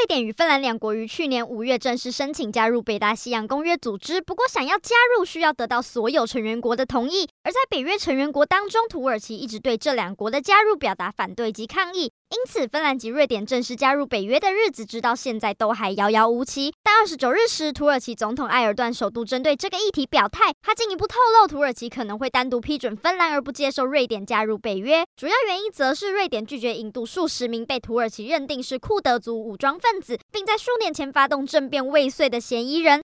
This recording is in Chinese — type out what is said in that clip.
瑞典与芬兰两国于去年五月正式申请加入北大西洋公约组织，不过想要加入需要得到所有成员国的同意。而在北约成员国当中，土耳其一直对这两国的加入表达反对及抗议。因此，芬兰及瑞典正式加入北约的日子，直到现在都还遥遥无期。但二十九日时，土耳其总统埃尔段首度针对这个议题表态，他进一步透露，土耳其可能会单独批准芬兰，而不接受瑞典加入北约。主要原因则是瑞典拒绝引渡数十名被土耳其认定是库德族武装分子，并在数年前发动政变未遂的嫌疑人。